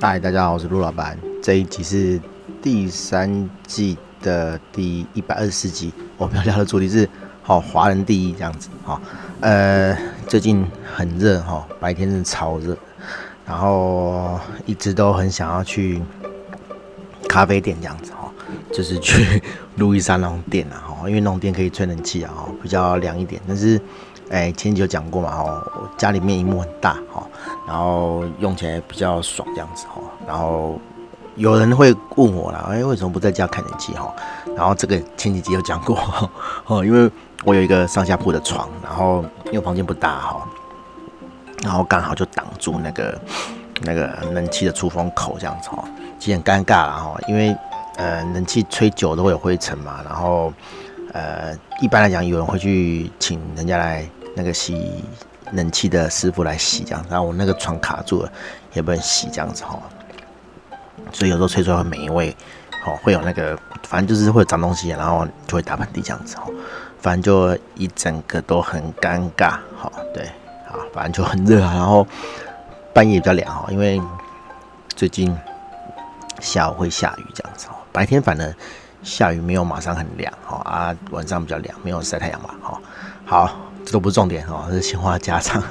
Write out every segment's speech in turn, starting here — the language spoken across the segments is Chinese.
嗨，大家好，我是陆老板。这一集是第三季的第一百二十四集。我们要聊的主题是好华人第一这样子哈。呃，最近很热哈，白天是超热，然后一直都很想要去咖啡店这样子哈，就是去 路易莎那种店啊哈，因为那种店可以吹冷气啊哈，比较凉一点。但是哎，前几集有讲过嘛哦，家里面萤幕很大哈，然后用起来比较爽这样子哈，然后。有人会问我啦，哎，为什么不在家开冷气哈？然后这个前几集有讲过 哦，因为我有一个上下铺的床，然后因为房间不大哈，然后刚好就挡住那个那个冷气的出风口这样子哈，其实很尴尬啦哈，因为呃冷气吹久都会有灰尘嘛，然后呃一般来讲有人会去请人家来那个洗冷气的师傅来洗这样，然后我那个床卡住了，也不能洗这样子哈。所以有时候吹出来会霉味，哦，会有那个，反正就是会有脏东西，然后就会打喷嚏这样子哦，反正就一整个都很尴尬，好，对，啊，反正就很热啊，然后半夜比较凉哦，因为最近下午会下雨这样子哦，白天反正下雨没有马上很凉哦，啊，晚上比较凉，没有晒太阳嘛，好，好，这都不是重点哦，这是闲话家常，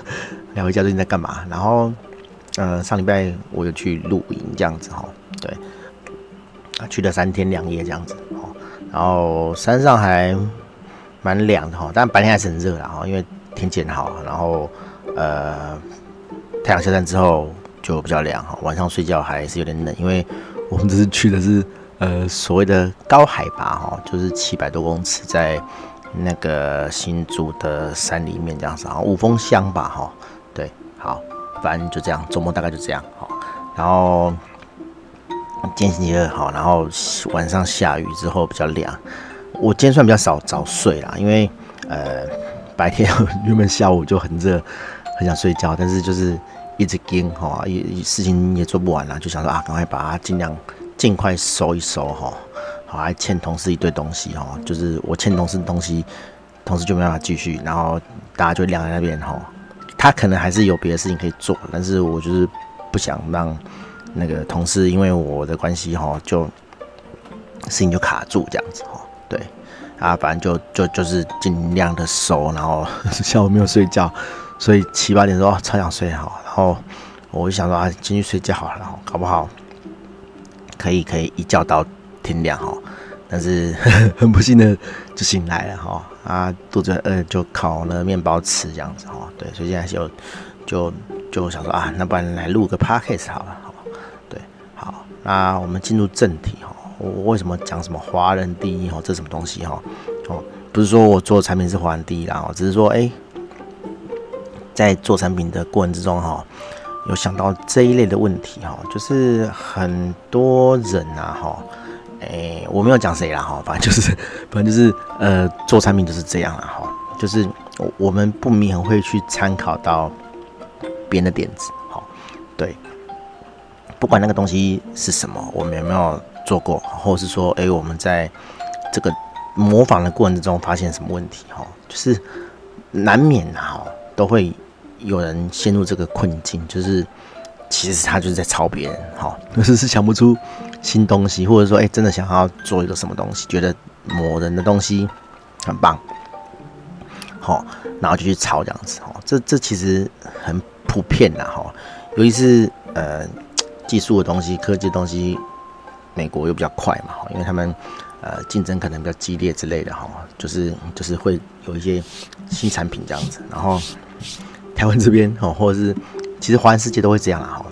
聊一下最近在干嘛，然后，呃，上礼拜我有去露营这样子哈。对，啊，去了三天两夜这样子哦，然后山上还蛮凉的哈，但白天还是很热的哈，因为天气很好，然后呃太阳下山之后就比较凉哈，晚上睡觉还是有点冷，因为我们这次去的是呃所谓的高海拔哈，就是七百多公尺，在那个新竹的山里面这样子啊，五峰乡吧哈，对，好，反正就这样，周末大概就这样哈，然后。今天星期二好，然后晚上下雨之后比较凉。我今天算比较少早睡啦，因为呃白天原本下午就很热，很想睡觉，但是就是一直惊哈，一事情也做不完了，就想说啊，赶快把它尽量尽快收一收哈。好，还欠同事一堆东西哈，就是我欠同事的东西，同事就没办法继续，然后大家就晾在那边哈。他可能还是有别的事情可以做，但是我就是不想让。那个同事因为我的关系哈，就事情就卡住这样子哈，对啊，反正就就就是尽量的收，然后 下午没有睡觉，所以七八点钟超想睡哈，然后我就想说啊，进去睡觉好了，搞不好可以可以一觉到天亮哈，但是 很不幸的就醒来了哈，啊肚子饿就烤了面包吃这样子哈，对，所以现在就就就想说啊，那不然来录个 podcast 好了哈。对，好。那我们进入正题哈，我为什么讲什么华人第一哈？这什么东西哈？哦，不是说我做产品是华人第一啦，哦只是说哎，在做产品的过程之中哈，有想到这一类的问题哈，就是很多人呐哈，哎，我没有讲谁啦哈，反正就是，反正就是呃，做产品就是这样啦哈，就是我们不免会去参考到别人的点子，好，对。不管那个东西是什么，我们有没有做过，或者是说，哎，我们在这个模仿的过程之中发现什么问题，哈，就是难免哈，都会有人陷入这个困境，就是其实他就是在抄别人，哈，就是是想不出新东西，或者说，哎，真的想要做一个什么东西，觉得某人的东西很棒，好，然后就去抄这样子，哈，这这其实很普遍的，哈，尤其是呃。技术的东西、科技的东西，美国又比较快嘛，因为他们呃竞争可能比较激烈之类的哈，就是就是会有一些新产品这样子。然后台湾这边哦，或者是其实华人世界都会这样啊，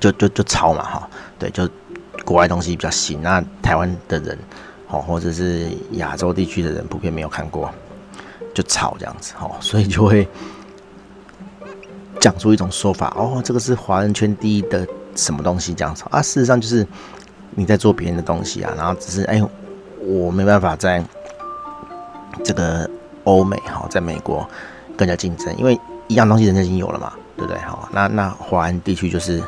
就就就抄嘛哈，对，就国外东西比较新，那台湾的人哦，或者是亚洲地区的人普遍没有看过，就抄这样子哈，所以就会。讲出一种说法哦，这个是华人圈第一的什么东西这样子啊？事实上就是你在做别人的东西啊，然后只是哎，我没办法在这个欧美哈，在美国更加竞争，因为一样东西人家已经有了嘛，对不对？哈，那那华人地区就是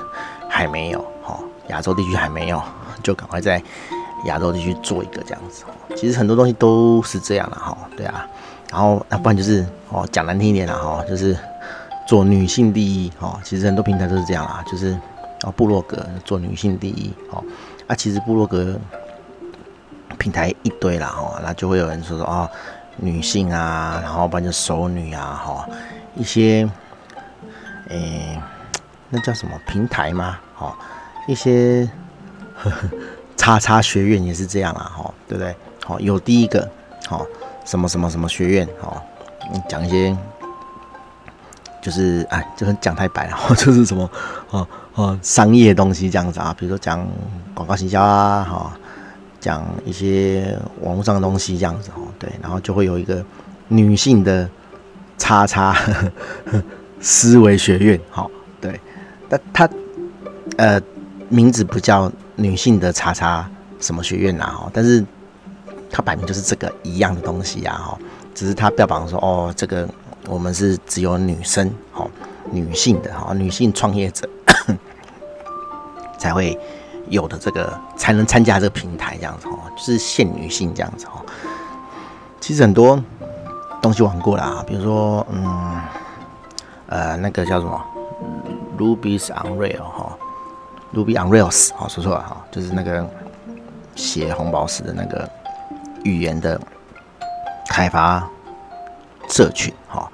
还没有哈，亚洲地区还没有，就赶快在亚洲地区做一个这样子。其实很多东西都是这样的哈，对啊，然后那不然就是哦，讲难听一点了哈，就是。做女性第一，哦，其实很多平台都是这样啦，就是哦，部落格做女性第一，哦，啊，其实部落格平台一堆啦，哦，那就会有人说说哦，女性啊，然后不然就熟女啊，哈，一些，诶、那叫什么平台吗？哦，一些 叉叉学院也是这样啊，哈，对不对？好，有第一个，好，什么什么什么学院，好，讲一些。就是哎，就是讲太白了，就是什么哦哦商业东西这样子啊，比如说讲广告行销啊，哈，讲一些网络上的东西这样子哦，对，然后就会有一个女性的叉叉 思维学院，好，对，但它呃名字不叫女性的叉叉什么学院呐，哈，但是它摆明就是这个一样的东西呀，哈，只是它标榜说哦这个。我们是只有女生，好，女性的，好，女性创业者才会有的这个，才能参加这个平台，这样子哦，就是限女性这样子哦。其实很多东西玩过了啊，比如说，嗯，呃，那个叫什么？Ruby's on Rails 哈，Ruby on Rails，好，说错了哈，就是那个写红宝石的那个语言的开发。社群哈，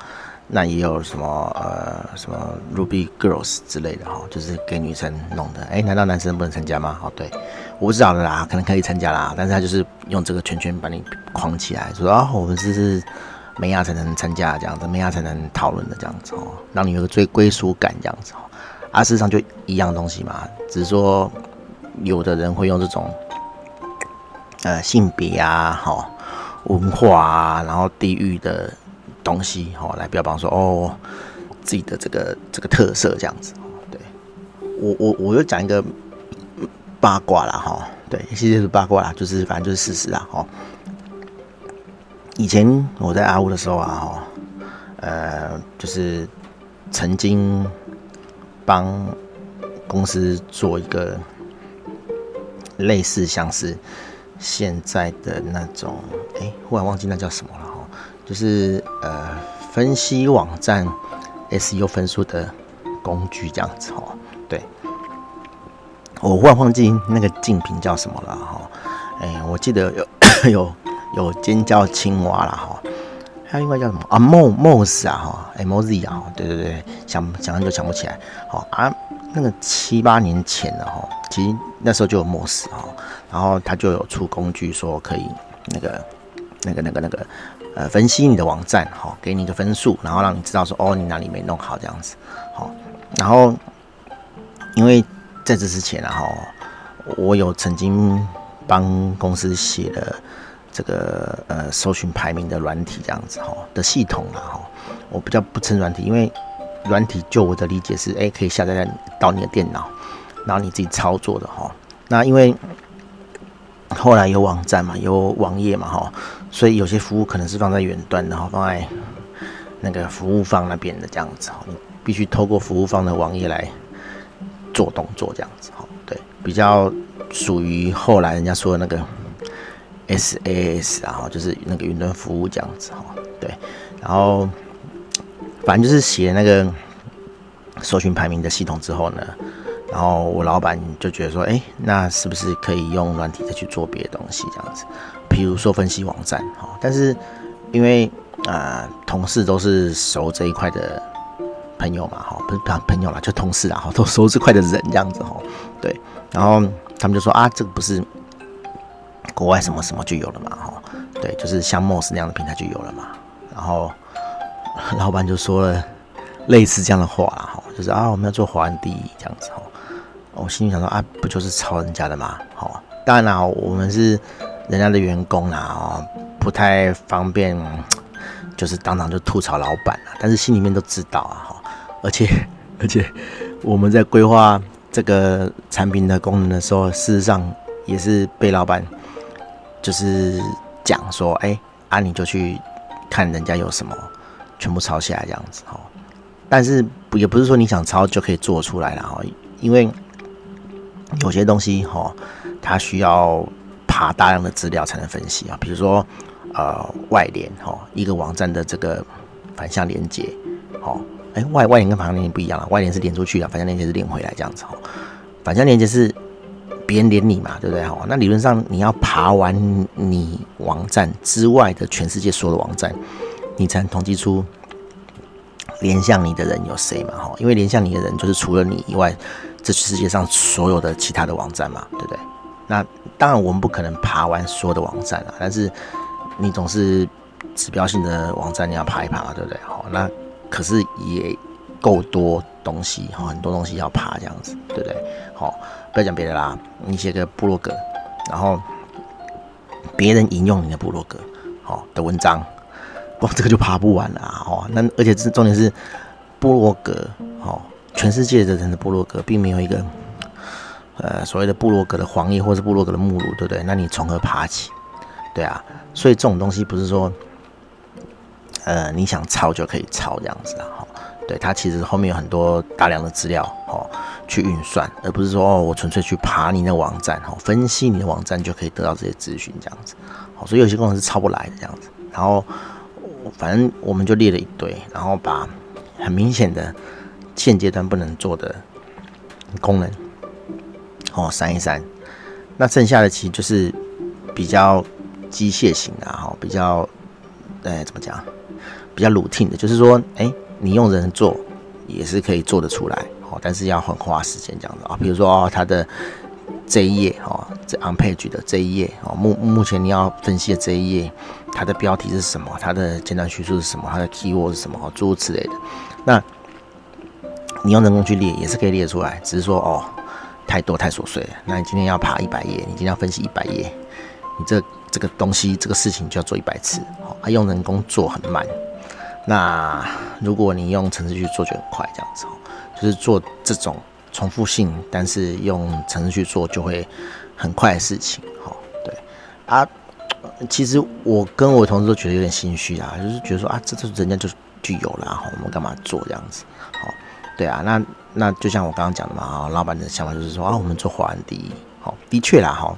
那也有什么呃什么 Ruby Girls 之类的哈，就是给女生弄的。哎、难道男生不能参加吗？哦，对，我不知道的啦，可能可以参加啦，但是他就是用这个圈圈把你框起来，说啊，我们这是妹仔才能参加这样子，妹仔才能讨论的这样子哦，让你有个最归属感这样子哦。啊，事实上就一样东西嘛，只是说有的人会用这种呃性别啊、哈文化啊，然后地域的。东西哦，来标榜说哦，自己的这个这个特色这样子，对，我我我就讲一个八卦啦哈，对，其实是八卦啦，就是反正就是事实啦哈。以前我在阿乌的时候啊哈，呃，就是曾经帮公司做一个类似像是现在的那种，哎，忽然忘记那叫什么了哈。就是呃，分析网站 SEO 分数的工具这样子哦。对，我忽然忘记那个竞品叫什么了哈。哎，我记得有 有有尖叫青蛙啦哈，还有另外叫什么啊？Mo Moz 啊哈，M O Z 啊，对对对，想想就想不起来。好啊，那个七八年前的哈，其实那时候就有 Moz 哈，然后他就有出工具说可以那个那个那个那个。呃，分析你的网站，哈，给你一个分数，然后让你知道说，哦，你哪里没弄好这样子，好，然后因为在这之前啊，哈，我有曾经帮公司写了这个呃搜寻排名的软体这样子，哈的系统啊，哈，我比较不称软体，因为软体就我的理解是，哎，可以下载到你的电脑，然后你自己操作的，哈，那因为。后来有网站嘛，有网页嘛，哈，所以有些服务可能是放在远端，然后放在那个服务方那边的这样子，你必须透过服务方的网页来做动作这样子，哈，对，比较属于后来人家说的那个 SaaS 啊，就是那个云端服务这样子，哈，对，然后反正就是写那个搜寻排名的系统之后呢。然后我老板就觉得说，哎，那是不是可以用软体再去做别的东西这样子？比如说分析网站，哈。但是因为啊、呃，同事都是熟这一块的朋友嘛，哈，不是朋友啦，就同事啦，哈，都熟这块的人这样子，哈。对。然后他们就说啊，这个不是国外什么什么就有了嘛，哈。对，就是像 Moss 那样的平台就有了嘛。然后老板就说了类似这样的话，哈，就是啊，我们要做华人第一这样子，哈。我心里想说啊，不就是抄人家的吗？好，当然啦，我们是人家的员工啦，哦，不太方便，就是当场就吐槽老板了。但是心里面都知道啊，哈，而且 而且我们在规划这个产品的功能的时候，事实上也是被老板就是讲说，哎，啊你就去看人家有什么，全部抄下来这样子，哈。但是也不是说你想抄就可以做出来了，哈，因为。有些东西哈，它需要爬大量的资料才能分析啊。比如说，呃，外联哈，一个网站的这个反向连接，哦，哎，外外联跟反向连接不一样了。外联是连出去的，反向连接是连回来这样子哈。反向连接是别人连你嘛，对不对？好，那理论上你要爬完你网站之外的全世界所有的网站，你才能统计出连向你的人有谁嘛？哈，因为连向你的人就是除了你以外，这世界上所有的其他的网站嘛，对不对？那当然我们不可能爬完所有的网站啊，但是你总是指标性的网站你要爬一爬，对不对？好，那可是也够多东西哈，很多东西要爬这样子，对不对？好，不要讲别的啦，你写个部落格，然后别人引用你的部落格好的文章，哇，这个就爬不完了啊！那而且是重点是部落格，好，全世界的人的部落格并没有一个。呃，所谓的部落格的黄页或是部落格的目录，对不对？那你从何爬起？对啊，所以这种东西不是说，呃，你想抄就可以抄这样子的哈。对，它其实后面有很多大量的资料哦，去运算，而不是说哦，我纯粹去爬你的网站哈，分析你的网站就可以得到这些资讯这样子。好，所以有些功能是抄不来的这样子。然后，反正我们就列了一堆，然后把很明显的现阶段不能做的功能。哦，删一删，那剩下的其实就是比较机械型的哈，比较，呃，怎么讲？比较 routine 的，就是说，哎、你用人做也是可以做得出来，但是要很花时间这样子啊。比如说哦，它的这一页哦，这 on page 的这一页哦，目目前你要分析的这一页，它的标题是什么？它的简短叙述是什么？它的 keyword 是什么？诸如此类的。那你用人工去列也是可以列出来，只是说哦。太多太琐碎了。那你今天要爬一百页，你今天要分析一百页，你这这个东西这个事情就要做一百次。好，啊，用人工做很慢。那如果你用程式去做就很快，这样子哦，就是做这种重复性，但是用程式去做就会很快的事情。好，对啊，其实我跟我同事都觉得有点心虚啊，就是觉得说啊，这这人家就就有了，好，我们干嘛做这样子？好，对啊，那。那就像我刚刚讲的嘛，啊，老板的想法就是说啊，我们做华人第一，好，的确啦，哈，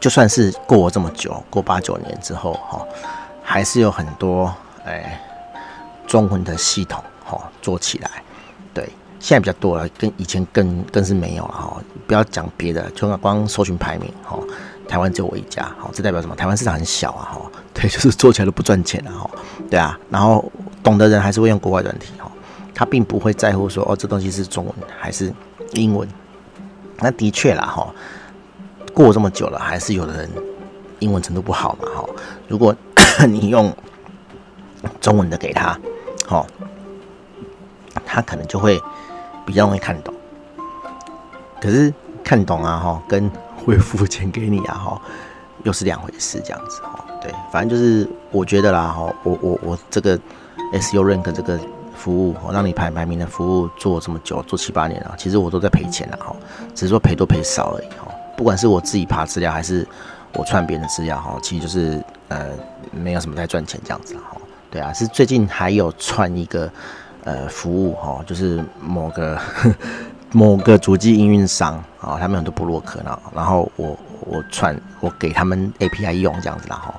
就算是过了这么久，过八九年之后，哈，还是有很多哎中文的系统，哈，做起来，现在比较多了，跟以前更更是没有了，哈，不要讲别的，就光搜寻排名，哈，台湾只有我一家，好，这代表什么？台湾市场很小啊，哈，对，就是做起来都不赚钱啊，哈，对啊，然后懂的人还是会用国外软体，哈。他并不会在乎说哦，这东西是中文还是英文。那的确啦，哈，过这么久了，还是有的人英文程度不好嘛，哈。如果 你用中文的给他，哈，他可能就会比较容易看懂。可是看懂啊，哈，跟会付钱给你啊，哈，又是两回事，这样子，哈。对，反正就是我觉得啦，哈，我我我这个 SEO Rank 这个。服务我让你排排名的服务做这么久，做七八年了，其实我都在赔钱了哈，只是说赔多赔少而已哈。不管是我自己爬资料，还是我串别人的资料哈，其实就是呃没有什么在赚钱这样子哈。对啊，是最近还有串一个呃服务哈，就是某个 某个主机营运商啊，他们很多部落客呢，然后我我传我给他们 API 用这样子啦哈，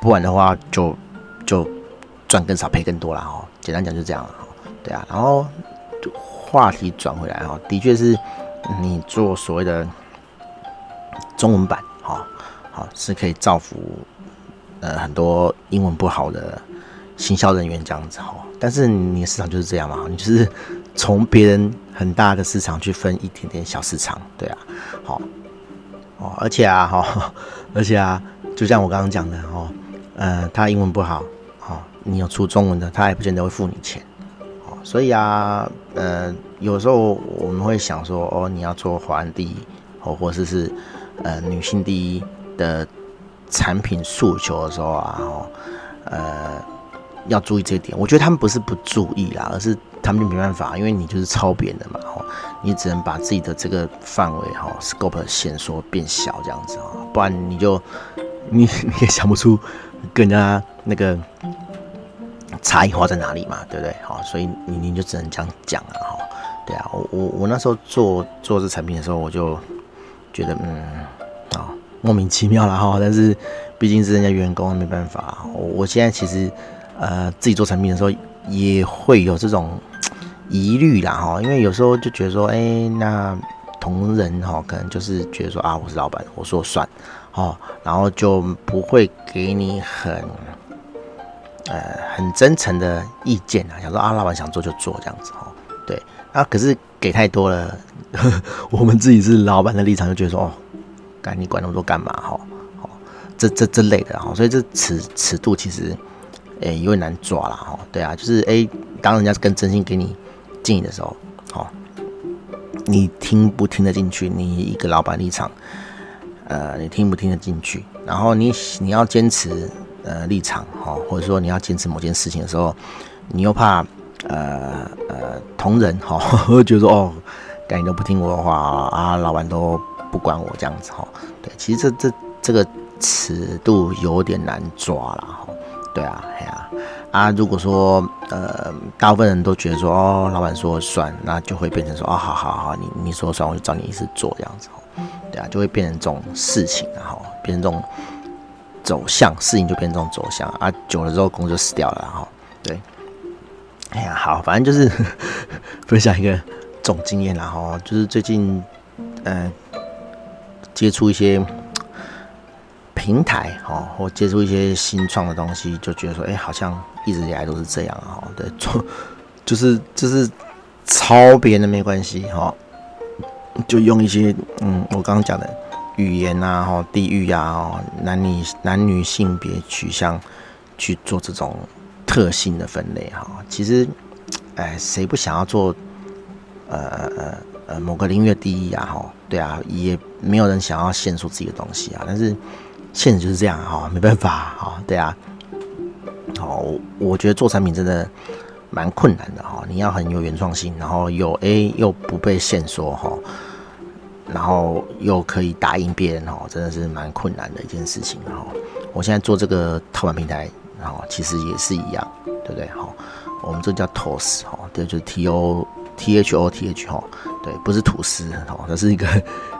不然的话就就赚更少赔更多了哈。简单讲就这样了哈，对啊，然后话题转回来哈，的确是你做所谓的中文版哈，好是可以造福呃很多英文不好的行销人员这样子哈，但是你的市场就是这样嘛，你就是从别人很大的市场去分一点点小市场，对啊，好哦，而且啊哈，而且啊，就像我刚刚讲的哦，呃，他英文不好。你有出中文的，他也不见得会付你钱，哦，所以啊，呃，有时候我们会想说，哦，你要做华人第一，哦，或者是呃女性第一的产品诉求的时候啊，哦，呃，要注意这一点。我觉得他们不是不注意啦，而是他们就没办法，因为你就是抄别人的嘛，哦，你只能把自己的这个范围哈、scope 限缩变小这样子啊、哦，不然你就你 你也想不出跟人家那个。差异化在哪里嘛？对不对？好，所以你你就只能这样讲了哈。对啊，我我我那时候做做这产品的时候，我就觉得嗯啊莫名其妙了哈。但是毕竟是人家员工，没办法。我我现在其实呃自己做产品的时候，也会有这种 疑虑啦哈，因为有时候就觉得说，哎、那同仁哈，可能就是觉得说啊，我是老板，我说算，哦，然后就不会给你很呃很真诚的意见啊，想说啊，老板想做就做这样子哈，对，啊，可是给太多了，我们自己是老板的立场就觉得说，哦，干你管那么多干嘛哈，哦，这这这类的哈，所以这尺尺度其实。哎、欸，有点难抓了哈。对啊，就是哎、欸，当人家是跟真心给你建议的时候，哦，你听不听得进去？你一个老板立场，呃，你听不听得进去？然后你你要坚持呃立场，哈，或者说你要坚持某件事情的时候，你又怕呃呃同仁哈，觉得说哦，干你都不听我的话啊，老板都不管我这样子哈。对，其实这这这个尺度有点难抓了哈。对啊，哎呀，啊，如果说呃，大部分人都觉得说哦，老板说了算，那就会变成说哦，好好好，你你说算，我就照你意思做这样子，对啊，就会变成这种事情，然后变成这种走向，事情就变成这种走向啊，久了之后工作就死掉了，哈，对，哎呀，好，反正就是 分享一个总经验，然后就是最近嗯、呃，接触一些。平台哦，或接触一些新创的东西，就觉得说，哎、好像一直以来都是这样哦。对，做就是就是抄别人的没关系哈，就用一些嗯，我刚刚讲的语言、啊，哈，地域呀，哦，男女男女性别取向去做这种特性的分类哈。其实，哎，谁不想要做呃呃呃某个领域的第一啊？哈，对啊，也没有人想要限缩自己的东西啊，但是。现实就是这样哈，没办法哈，对啊，好，我觉得做产品真的蛮困难的哈，你要很有原创性，然后有 A 又不被限缩哈，然后又可以打赢别人哈，真的是蛮困难的一件事情哈。我现在做这个套版平台，然后其实也是一样，对不对？好，我们这叫 Toast 哈，对，就是 T O T H O T H 哈，对，不是吐司哈，这是一个。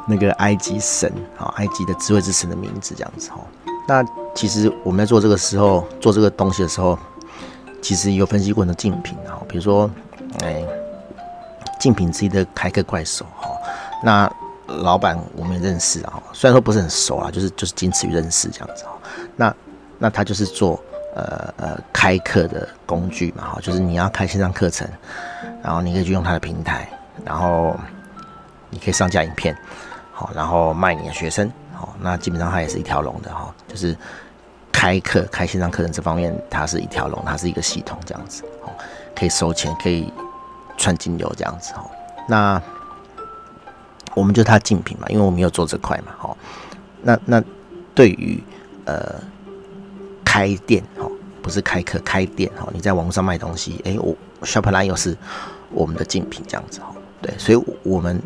那个埃及神好，埃及的智慧之神的名字这样子哦。那其实我们在做这个时候，做这个东西的时候，其实有分析过很多竞品啊，比如说，哎，竞品之一的开课怪手哈。那老板我们也认识啊，虽然说不是很熟啊，就是就是仅此于认识这样子哈。那那他就是做呃呃开课的工具嘛哈，就是你要开线上课程，然后你可以去用他的平台，然后你可以上架影片。好，然后卖你的学生，好，那基本上它也是一条龙的哈，就是开课、开线上课程这方面，它是一条龙，它是一个系统这样子，好，可以收钱，可以串金流这样子哈。那我们就是它竞品嘛，因为我们有做这块嘛，好，那那对于呃开店哈，不是开课开店哈，你在网络上卖东西，哎，我 Shopline 又是我们的竞品这样子哈，对，所以我们。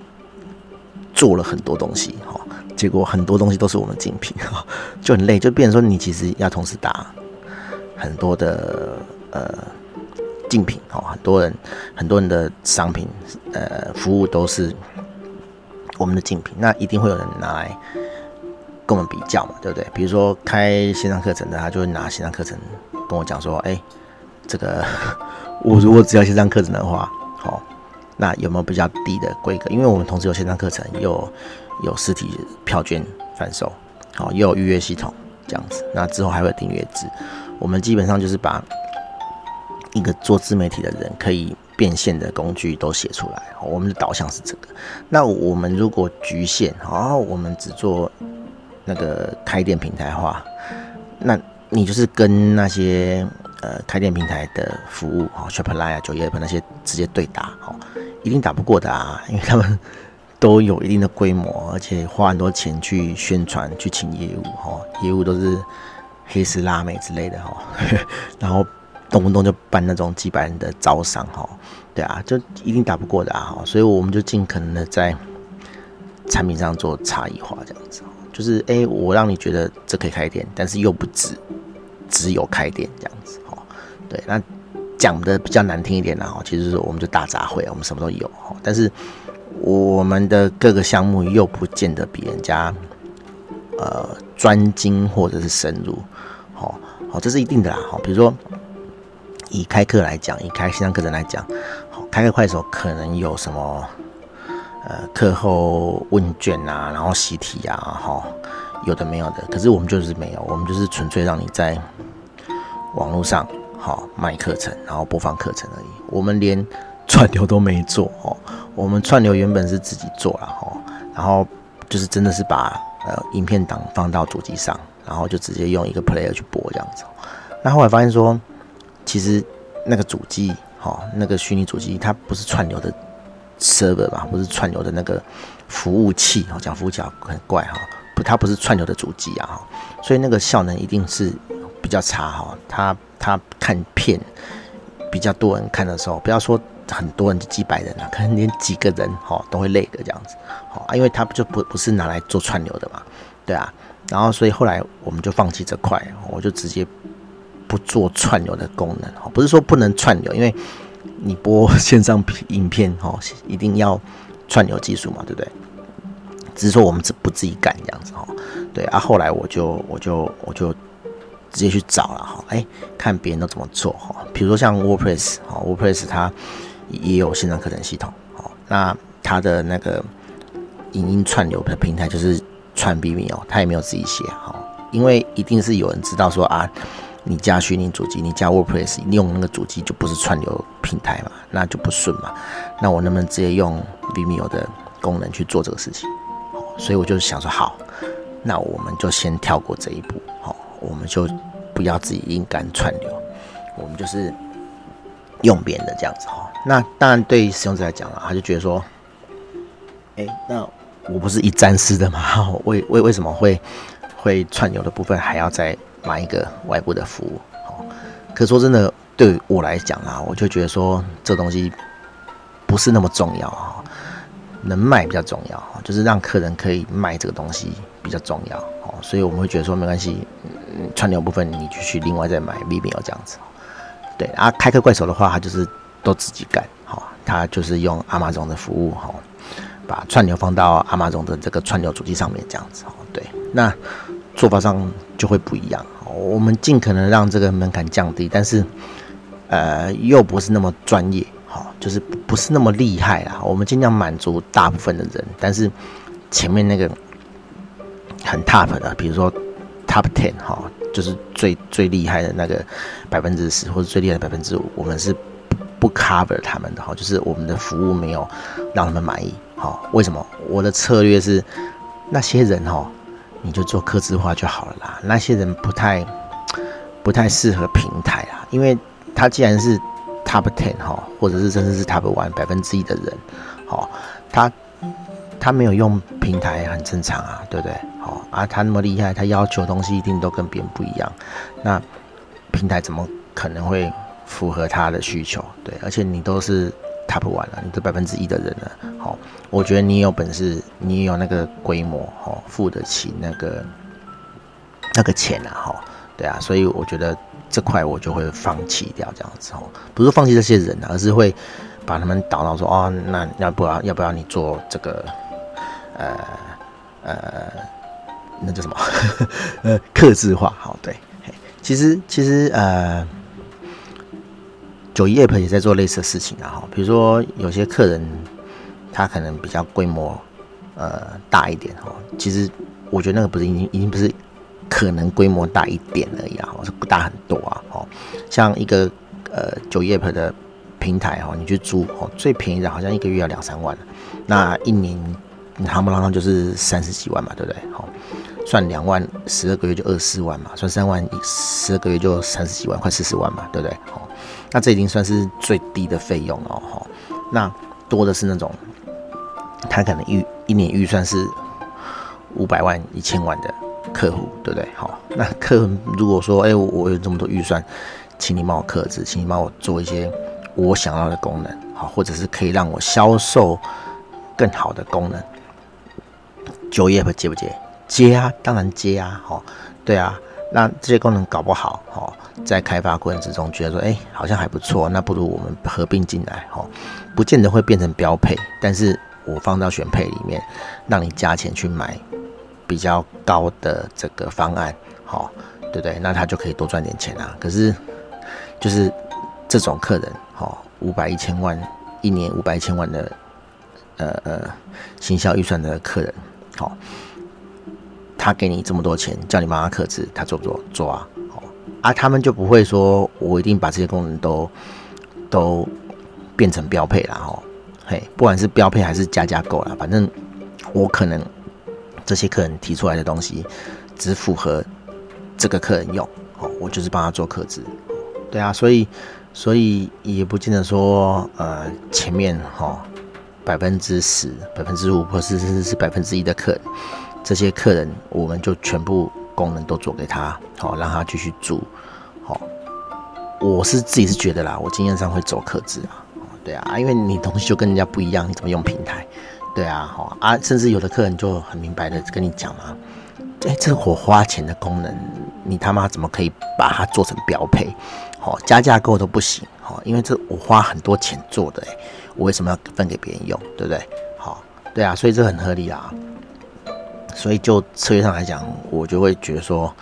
做了很多东西哈，结果很多东西都是我们竞品哈，就很累，就变成说你其实要同时打很多的呃竞品哈，很多人很多人的商品呃服务都是我们的竞品，那一定会有人拿来跟我们比较嘛，对不对？比如说开线上课程的，他就会拿线上课程跟我讲说，哎，这个 我如果只要线上课程的话，好。那有没有比较低的规格？因为我们同时有线上课程，又有，有实体票券贩售，好，又有预约系统这样子。那之后还会订阅制。我们基本上就是把一个做自媒体的人可以变现的工具都写出来。我们的导向是这个。那我们如果局限，好，我们只做那个开店平台化，那你就是跟那些呃开店平台的服务，哈，Shopify 啊、911那些直接对打，好。一定打不过的啊，因为他们都有一定的规模，而且花很多钱去宣传、去请业务哈，业务都是黑丝辣妹之类的哈，然后动不动就办那种几百人的招商哈，对啊，就一定打不过的啊，所以我们就尽可能的在产品上做差异化，这样子，就是哎，我让你觉得这可以开店，但是又不只只有开店这样子，对，那。讲的比较难听一点，然后其实是我们就大杂烩，我们什么都有，哦但是我们的各个项目又不见得比人家呃专精或者是深入，好，好，这是一定的啦，好，比如说以开课来讲，以开线上课程来讲，好，开课快手可能有什么呃课后问卷啊，然后习题啊，哈，有的没有的。可是我们就是没有，我们就是纯粹让你在网络上好卖课程，然后播放课程而已。我们连串流都没做哦，我们串流原本是自己做了哈，然后就是真的是把呃影片档放到主机上，然后就直接用一个 player 去播这样子。那后来发现说。其实那个主机，哈，那个虚拟主机，它不是串流的 server 吧？不是串流的那个服务器，哈，讲服务器很怪哈，不，它不是串流的主机啊，哈，所以那个效能一定是比较差哈。他他看片比较多人看的时候，不要说很多人，就几百人啊，可能连几个人哈都会累的这样子，好啊，因为它就不不是拿来做串流的嘛，对啊，然后所以后来我们就放弃这块，我就直接。不做串流的功能哈，不是说不能串流，因为你播线上影片哈，一定要串流技术嘛，对不对？只是说我们只不自己干这样子哈，对啊。后来我就我就我就直接去找了哈，哎，看别人都怎么做哈。比如说像 WordPress 哈，WordPress 它也有线上课程系统哦，那它的那个影音串流的平台就是串 Vimeo，它也没有自己写哈，因为一定是有人知道说啊。你加虚拟主机，你加 WordPress，你用那个主机就不是串流平台嘛，那就不顺嘛。那我能不能直接用 Vimeo 的功能去做这个事情？所以我就想说，好，那我们就先跳过这一步，好，我们就不要自己硬干串流，我们就是用别人的这样子哈。那当然对于使用者来讲啊，他就觉得说，哎，那我不是一站式的吗？为为为什么会会串流的部分还要再？买一个外部的服务，哦，可说真的，对我来讲啊，我就觉得说这东西不是那么重要啊，能卖比较重要，就是让客人可以卖这个东西比较重要，哦，所以我们会觉得说没关系，串流部分你就去另外再买 Vimeo 这样子，对啊，开课怪手的话，他就是都自己干，好，他就是用 Amazon 的服务，哈，把串流放到 Amazon 的这个串流主机上面这样子，哦对，那。做法上就会不一样，我们尽可能让这个门槛降低，但是，呃，又不是那么专业，好，就是不是那么厉害啦。我们尽量满足大部分的人，但是前面那个很 top 的，比如说 top ten 哈，就是最最厉害的那个百分之十或者最厉害的百分之五，我们是不 cover 他们的哈，就是我们的服务没有让他们满意，好，为什么？我的策略是那些人哈。你就做客制化就好了啦。那些人不太不太适合平台啊，因为他既然是 top ten 哈，或者是甚至是 top one 百分之一的人，好，他他没有用平台很正常啊，对不对？好啊，他那么厉害，他要求东西一定都跟别人不一样。那平台怎么可能会符合他的需求？对，而且你都是。Top one 了，你这百分之一的人了，好，我觉得你有本事，你有那个规模，哈，付得起那个那个钱啊，哈，对啊，所以我觉得这块我就会放弃掉，这样子哦，不是放弃这些人啊，而是会把他们导到说，哦，那要不要要不要你做这个，呃呃，那叫什么？呃，克制化，好，对，其实其实呃。九一 App 也在做类似的事情啊，哈，比如说有些客人他可能比较规模呃大一点哈，其实我觉得那个不是已经已经不是可能规模大一点而已啊，是不大很多啊，哦，像一个呃九叶的平台哈，你去租哦，最便宜的好像一个月要两三万，那一年你夯不啷当就是三十几万嘛，对不对？好，算两万十二个月就二十四万嘛，算三万十二个月就三十几万，快四十万嘛，对不对？好。那这已经算是最低的费用了哈，那多的是那种，他可能预一年预算是五百万、一千万的客户，对不对？好，那客如果说，哎，我有这么多预算，请你帮我克制，请你帮我做一些我想要的功能，好，或者是可以让我销售更好的功能，9-App 接不接？接啊，当然接啊，好，对啊。那这些功能搞不好，哈，在开发过程之中觉得说，哎，好像还不错，那不如我们合并进来，哈，不见得会变成标配，但是我放到选配里面，让你加钱去买比较高的这个方案，好，对不对？那他就可以多赚点钱啊。可是就是这种客人，哦，五百一千万一年五百一千万的呃呃行销预算的客人，好，他给你这么多钱，叫你帮他克制，他做不做？做啊，好啊，他们就不会说我一定把这些功能都都变成标配了哈，嘿，不管是标配还是加加购了，反正我可能这些客人提出来的东西只符合这个客人用，哦，我就是帮他做客制，对啊，所以。所以也不见得说，呃，前面哈百分之十、百分之五，或是甚至是百分之一的客人，这些客人我们就全部功能都做给他，好，让他继续住，好。我是自己是觉得啦，我经验上会走客制啊，对啊，因为你东西就跟人家不一样，你怎么用平台？对啊，好啊，甚至有的客人就很明白的跟你讲嘛，哎，这我花钱的功能，你他妈怎么可以把它做成标配？好，加价购都不行，好，因为这我花很多钱做的，哎，我为什么要分给别人用，对不对？好，对啊，所以这很合理啊。所以就策略上来讲，我就会觉得说，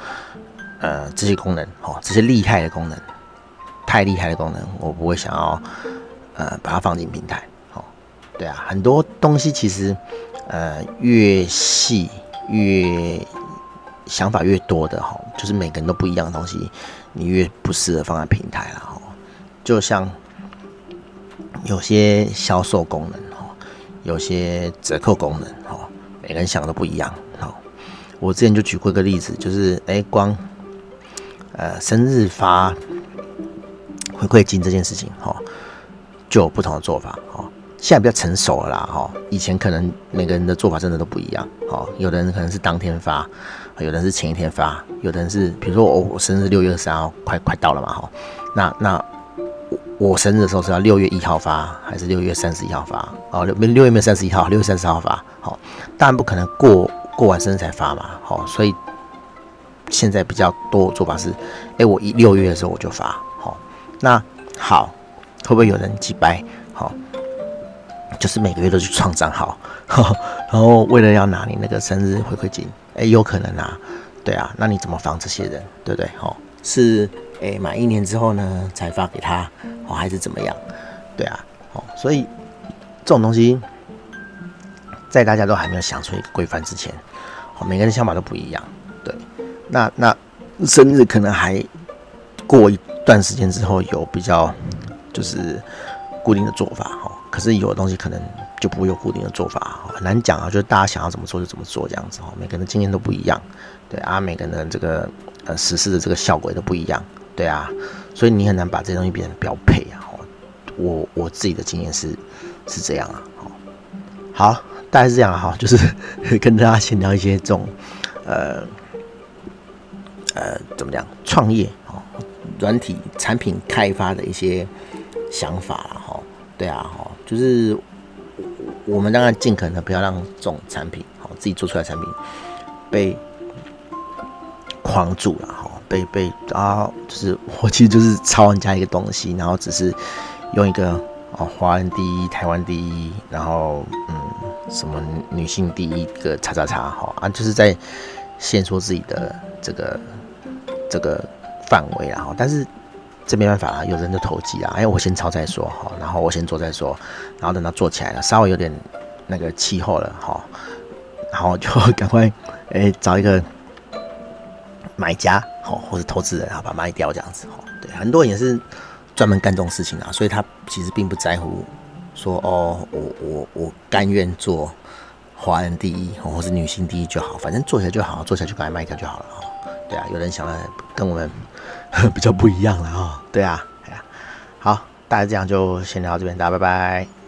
呃，这些功能，哦，这些厉害的功能，太厉害的功能，我不会想要，呃，把它放进平台。对啊，很多东西其实，呃，越细越想法越多的哈，就是每个人都不一样的东西。你越不适合放在平台了哈，就像有些销售功能哈，有些折扣功能哈，每个人想的不一样哈。我之前就举过一个例子，就是哎，光呃生日发回馈金这件事情哈，就有不同的做法哈。现在比较成熟了啦哈，以前可能每个人的做法真的都不一样哈，有的人可能是当天发。有的人是前一天发，有的人是，比如说我我生日六月二十三号，快快到了嘛，哈，那那我我生日的时候是要六月一号发，还是六月三十一号发？哦，六六月没有三十一号，六月三十号发，好，当然不可能过过完生日才发嘛，好，所以现在比较多做法是，哎，我一六月的时候我就发，好，那好，会不会有人机掰？好，就是每个月都去创账号，然后为了要拿你那个生日回馈金。哎，有可能啊，对啊，那你怎么防这些人，对不对？哦，是哎，满一年之后呢才发给他，哦，还是怎么样？对啊，哦，所以这种东西在大家都还没有想出一个规范之前，哦，每个人想法都不一样，对。那那生日可能还过一段时间之后有比较就是固定的做法，可是有的东西可能。就不会有固定的做法，很难讲啊。就是大家想要怎么做就怎么做这样子哈。每个人的经验都不一样，对啊，每个人这个呃实施的这个效果也都不一样，对啊，所以你很难把这些东西变成标配啊。我我自己的经验是是这样啊。好，大概是这样哈，就是 跟大家闲聊一些这种呃呃怎么讲创业哦，软体产品开发的一些想法哈。对啊哈，就是。我们当然尽可能不要让这种产品，好自己做出来产品被框住了，哈，被被啊，就是我其实就是抄人家一个东西，然后只是用一个哦，华人第一，台湾第一，然后嗯，什么女性第一个叉叉叉，哈啊，就是在限缩自己的这个这个范围，然后但是。这没办法啦，有人就投机啊！哎，我先抄再说哈，然后我先做再说，然后等到做起来了，稍微有点那个气候了哈，然后就 赶快哎找一个买家好，或者投资人，然后把它卖掉这样子哈。对，很多人也是专门干这种事情啊，所以他其实并不在乎说哦，我我我甘愿做华人第一或是女性第一就好，反正做起来就好，做起来就赶快卖掉就好了哈。对啊，有人想的跟我们。比较不一样了啊，对啊，好，大家这样就先聊到这边，大家拜拜。